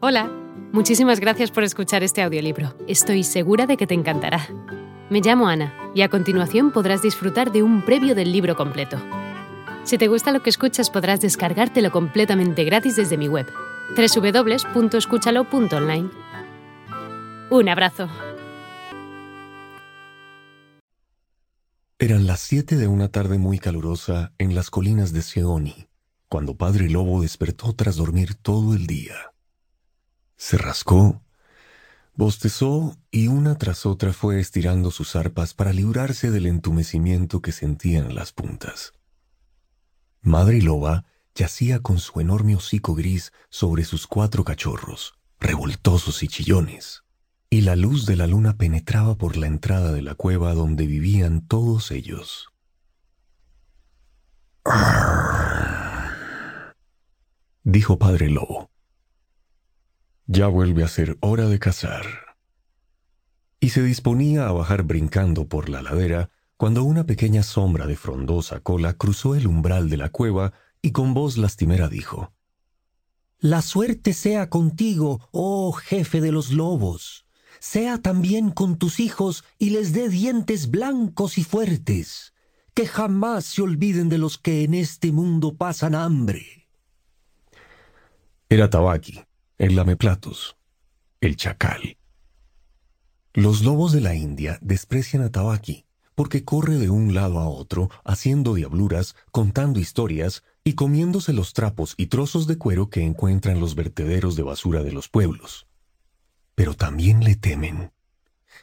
Hola, muchísimas gracias por escuchar este audiolibro. Estoy segura de que te encantará. Me llamo Ana y a continuación podrás disfrutar de un previo del libro completo. Si te gusta lo que escuchas podrás descargártelo completamente gratis desde mi web, www.escúchalo.online. Un abrazo. Eran las siete de una tarde muy calurosa en las colinas de Seoni, cuando Padre Lobo despertó tras dormir todo el día. Se rascó, bostezó y una tras otra fue estirando sus arpas para librarse del entumecimiento que sentía en las puntas. Madre Loba yacía con su enorme hocico gris sobre sus cuatro cachorros, revoltosos y chillones, y la luz de la luna penetraba por la entrada de la cueva donde vivían todos ellos. dijo Padre Lobo. Ya vuelve a ser hora de cazar. Y se disponía a bajar brincando por la ladera cuando una pequeña sombra de frondosa cola cruzó el umbral de la cueva y con voz lastimera dijo, La suerte sea contigo, oh jefe de los lobos, sea también con tus hijos y les dé dientes blancos y fuertes, que jamás se olviden de los que en este mundo pasan hambre. Era Tabaki, el lameplatos, el chacal. Los lobos de la India desprecian a Tabaki porque corre de un lado a otro haciendo diabluras, contando historias y comiéndose los trapos y trozos de cuero que encuentra en los vertederos de basura de los pueblos. Pero también le temen,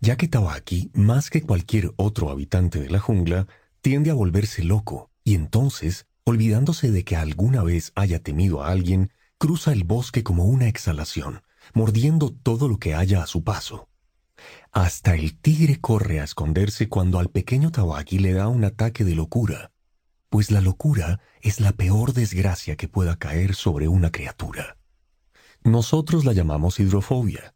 ya que Tabaki, más que cualquier otro habitante de la jungla, tiende a volverse loco y entonces, olvidándose de que alguna vez haya temido a alguien, cruza el bosque como una exhalación, mordiendo todo lo que haya a su paso. Hasta el tigre corre a esconderse cuando al pequeño Tabaki le da un ataque de locura, pues la locura es la peor desgracia que pueda caer sobre una criatura. Nosotros la llamamos hidrofobia,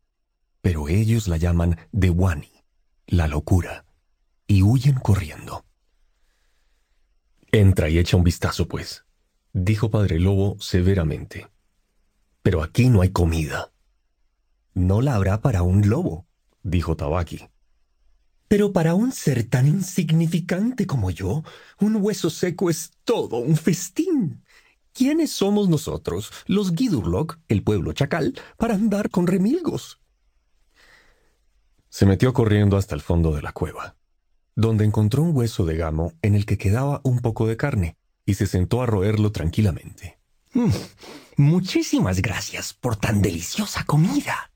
pero ellos la llaman dewani, la locura, y huyen corriendo. Entra y echa un vistazo, pues, dijo Padre Lobo severamente. Pero aquí no hay comida. No la habrá para un lobo, dijo Tabaki. Pero para un ser tan insignificante como yo, un hueso seco es todo un festín. ¿Quiénes somos nosotros, los Gidurlock, el pueblo chacal, para andar con remilgos? Se metió corriendo hasta el fondo de la cueva, donde encontró un hueso de gamo en el que quedaba un poco de carne, y se sentó a roerlo tranquilamente. Mm, muchísimas gracias por tan deliciosa comida,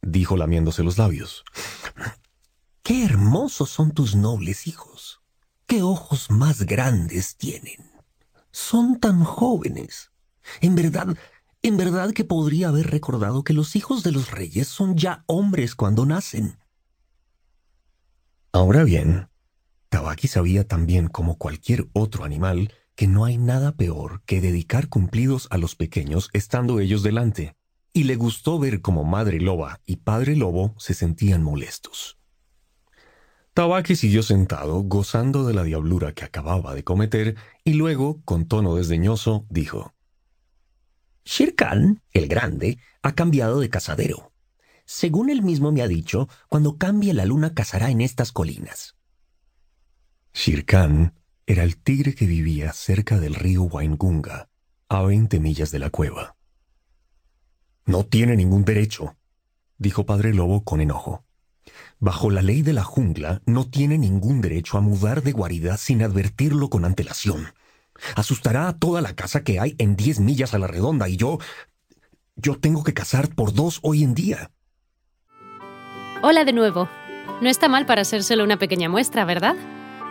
dijo lamiéndose los labios. Qué hermosos son tus nobles hijos. Qué ojos más grandes tienen. Son tan jóvenes. En verdad, en verdad que podría haber recordado que los hijos de los reyes son ya hombres cuando nacen. Ahora bien, Tabaki sabía también como cualquier otro animal que no hay nada peor que dedicar cumplidos a los pequeños estando ellos delante, y le gustó ver cómo Madre Loba y Padre Lobo se sentían molestos. Tabaki siguió sentado, gozando de la diablura que acababa de cometer, y luego, con tono desdeñoso, dijo, Shirkan, el grande, ha cambiado de cazadero. Según él mismo me ha dicho, cuando cambie la luna cazará en estas colinas. Shirkan era el tigre que vivía cerca del río Waingunga, a veinte millas de la cueva. No tiene ningún derecho, dijo Padre Lobo con enojo. Bajo la ley de la jungla, no tiene ningún derecho a mudar de guarida sin advertirlo con antelación. Asustará a toda la casa que hay en diez millas a la redonda y yo... Yo tengo que cazar por dos hoy en día. Hola de nuevo. No está mal para solo una pequeña muestra, ¿verdad?